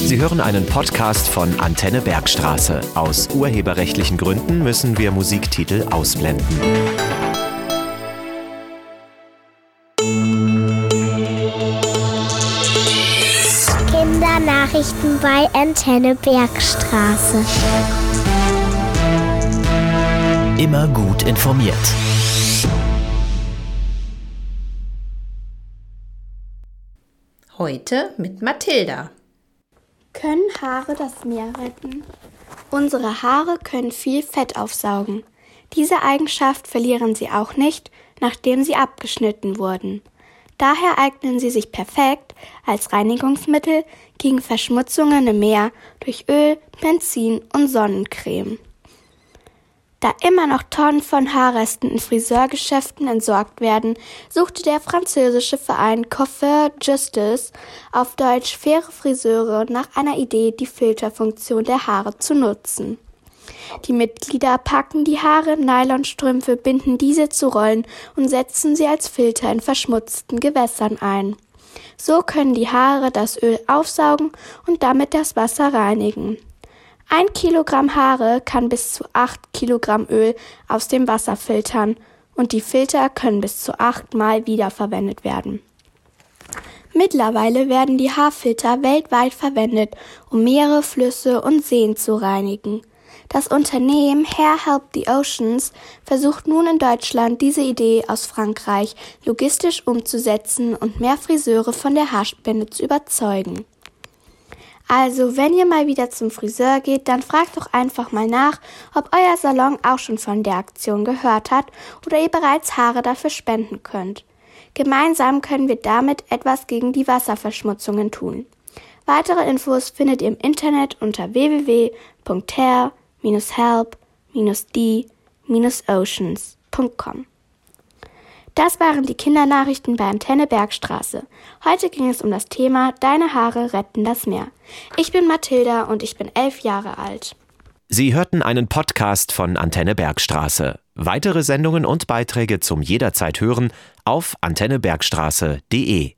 Sie hören einen Podcast von Antenne Bergstraße. Aus urheberrechtlichen Gründen müssen wir Musiktitel ausblenden. Kindernachrichten bei Antenne Bergstraße. Immer gut informiert. Heute mit Mathilda. Können Haare das Meer retten? Unsere Haare können viel Fett aufsaugen. Diese Eigenschaft verlieren sie auch nicht, nachdem sie abgeschnitten wurden. Daher eignen sie sich perfekt als Reinigungsmittel gegen Verschmutzungen im Meer durch Öl, Benzin und Sonnencreme. Da immer noch Tonnen von Haarresten in Friseurgeschäften entsorgt werden, suchte der französische Verein Coiffeur Justice, auf Deutsch faire Friseure, nach einer Idee, die Filterfunktion der Haare zu nutzen. Die Mitglieder packen die Haare in Nylonstrümpfe, binden diese zu Rollen und setzen sie als Filter in verschmutzten Gewässern ein. So können die Haare das Öl aufsaugen und damit das Wasser reinigen. Ein Kilogramm Haare kann bis zu acht Kilogramm Öl aus dem Wasser filtern und die Filter können bis zu achtmal wiederverwendet werden. Mittlerweile werden die Haarfilter weltweit verwendet, um Meere, Flüsse und Seen zu reinigen. Das Unternehmen Hair Help the Oceans versucht nun in Deutschland diese Idee aus Frankreich logistisch umzusetzen und mehr Friseure von der Haarspende zu überzeugen. Also, wenn ihr mal wieder zum Friseur geht, dann fragt doch einfach mal nach, ob euer Salon auch schon von der Aktion gehört hat oder ihr bereits Haare dafür spenden könnt. Gemeinsam können wir damit etwas gegen die Wasserverschmutzungen tun. Weitere Infos findet ihr im Internet unter www.hair-help-d-oceans.com. Das waren die Kindernachrichten bei Antenne Bergstraße. Heute ging es um das Thema Deine Haare retten das Meer. Ich bin Mathilda und ich bin elf Jahre alt. Sie hörten einen Podcast von Antenne Bergstraße. Weitere Sendungen und Beiträge zum jederzeit hören auf antennebergstraße.de.